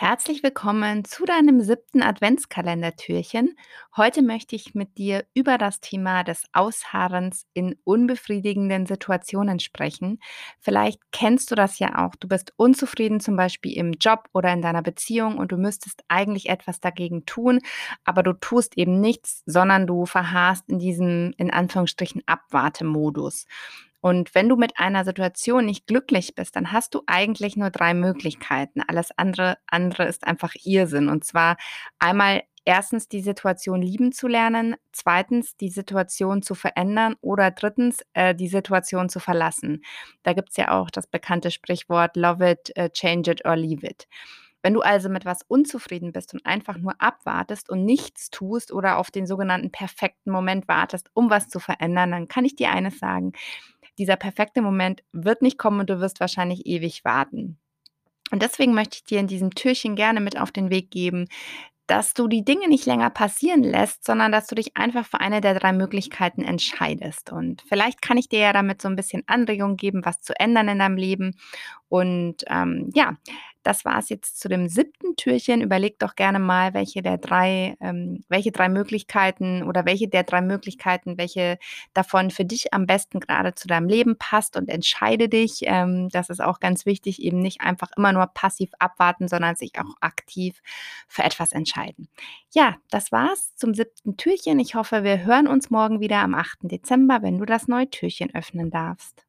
Herzlich willkommen zu deinem siebten Adventskalendertürchen. Heute möchte ich mit dir über das Thema des Ausharrens in unbefriedigenden Situationen sprechen. Vielleicht kennst du das ja auch. Du bist unzufrieden zum Beispiel im Job oder in deiner Beziehung und du müsstest eigentlich etwas dagegen tun, aber du tust eben nichts, sondern du verharrst in diesem, in Anführungsstrichen, Abwartemodus. Und wenn du mit einer Situation nicht glücklich bist, dann hast du eigentlich nur drei Möglichkeiten. Alles andere, andere ist einfach Irrsinn. Und zwar einmal erstens die Situation lieben zu lernen, zweitens die Situation zu verändern oder drittens äh, die Situation zu verlassen. Da gibt es ja auch das bekannte Sprichwort Love it, uh, change it or leave it. Wenn du also mit was unzufrieden bist und einfach nur abwartest und nichts tust oder auf den sogenannten perfekten Moment wartest, um was zu verändern, dann kann ich dir eines sagen dieser perfekte Moment wird nicht kommen und du wirst wahrscheinlich ewig warten. Und deswegen möchte ich dir in diesem Türchen gerne mit auf den Weg geben, dass du die Dinge nicht länger passieren lässt, sondern dass du dich einfach für eine der drei Möglichkeiten entscheidest. Und vielleicht kann ich dir ja damit so ein bisschen Anregung geben, was zu ändern in deinem Leben. Und ähm, ja, das war es jetzt zu dem siebten Türchen. Überleg doch gerne mal, welche der drei, ähm, welche drei Möglichkeiten oder welche der drei Möglichkeiten, welche davon für dich am besten gerade zu deinem Leben passt und entscheide dich. Ähm, das ist auch ganz wichtig, eben nicht einfach immer nur passiv abwarten, sondern sich auch aktiv für etwas entscheiden. Ja, das war's zum siebten Türchen. Ich hoffe, wir hören uns morgen wieder am 8. Dezember, wenn du das neue Türchen öffnen darfst.